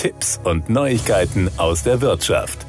Tipps und Neuigkeiten aus der Wirtschaft.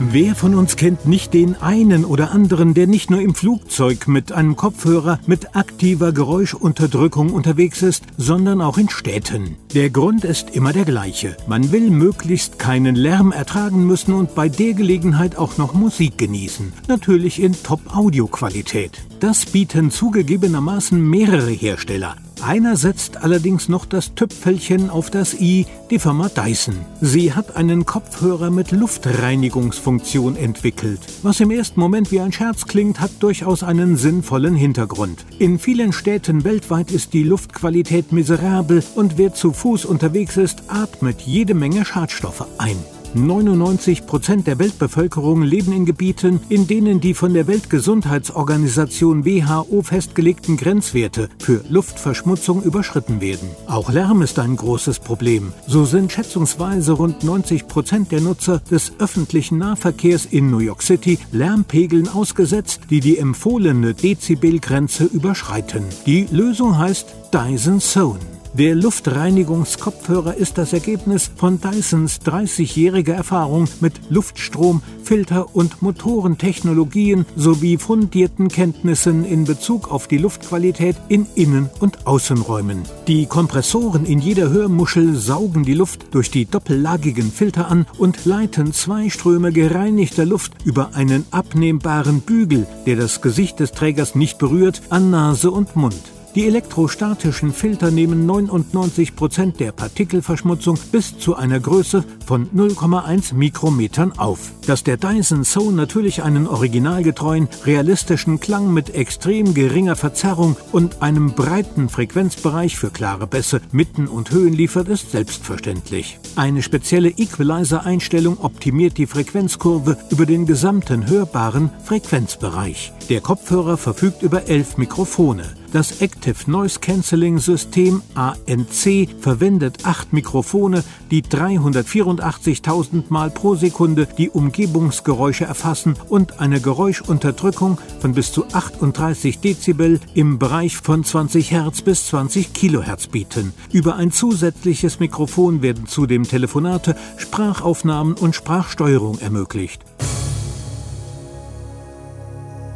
Wer von uns kennt nicht den einen oder anderen, der nicht nur im Flugzeug mit einem Kopfhörer mit aktiver Geräuschunterdrückung unterwegs ist, sondern auch in Städten? Der Grund ist immer der gleiche. Man will möglichst keinen Lärm ertragen müssen und bei der Gelegenheit auch noch Musik genießen. Natürlich in Top-Audio-Qualität. Das bieten zugegebenermaßen mehrere Hersteller. Einer setzt allerdings noch das Tüpfelchen auf das i, die Firma Dyson. Sie hat einen Kopfhörer mit Luftreinigungsfunktion entwickelt. Was im ersten Moment wie ein Scherz klingt, hat durchaus einen sinnvollen Hintergrund. In vielen Städten weltweit ist die Luftqualität miserabel und wer zu Fuß unterwegs ist, atmet jede Menge Schadstoffe ein. 99 Prozent der Weltbevölkerung leben in Gebieten, in denen die von der Weltgesundheitsorganisation WHO festgelegten Grenzwerte für Luftverschmutzung überschritten werden. Auch Lärm ist ein großes Problem. So sind schätzungsweise rund 90 Prozent der Nutzer des öffentlichen Nahverkehrs in New York City Lärmpegeln ausgesetzt, die die empfohlene Dezibelgrenze überschreiten. Die Lösung heißt Dyson Zone. Der Luftreinigungskopfhörer ist das Ergebnis von Dysons 30-jähriger Erfahrung mit Luftstrom, Filter- und Motorentechnologien sowie fundierten Kenntnissen in Bezug auf die Luftqualität in Innen- und Außenräumen. Die Kompressoren in jeder Hörmuschel saugen die Luft durch die doppellagigen Filter an und leiten zwei Ströme gereinigter Luft über einen abnehmbaren Bügel, der das Gesicht des Trägers nicht berührt, an Nase und Mund. Die elektrostatischen Filter nehmen 99 Prozent der Partikelverschmutzung bis zu einer Größe von 0,1 Mikrometern auf. Dass der Dyson Zone natürlich einen originalgetreuen, realistischen Klang mit extrem geringer Verzerrung und einem breiten Frequenzbereich für klare Bässe, Mitten und Höhen liefert, ist selbstverständlich. Eine spezielle Equalizer-Einstellung optimiert die Frequenzkurve über den gesamten hörbaren Frequenzbereich. Der Kopfhörer verfügt über elf Mikrofone. Das Active Noise Cancelling System ANC verwendet acht Mikrofone, die 384.000 Mal pro Sekunde die Umgebungsgeräusche erfassen und eine Geräuschunterdrückung von bis zu 38 Dezibel im Bereich von 20 Hertz bis 20 Kilohertz bieten. Über ein zusätzliches Mikrofon werden zudem Telefonate, Sprachaufnahmen und Sprachsteuerung ermöglicht.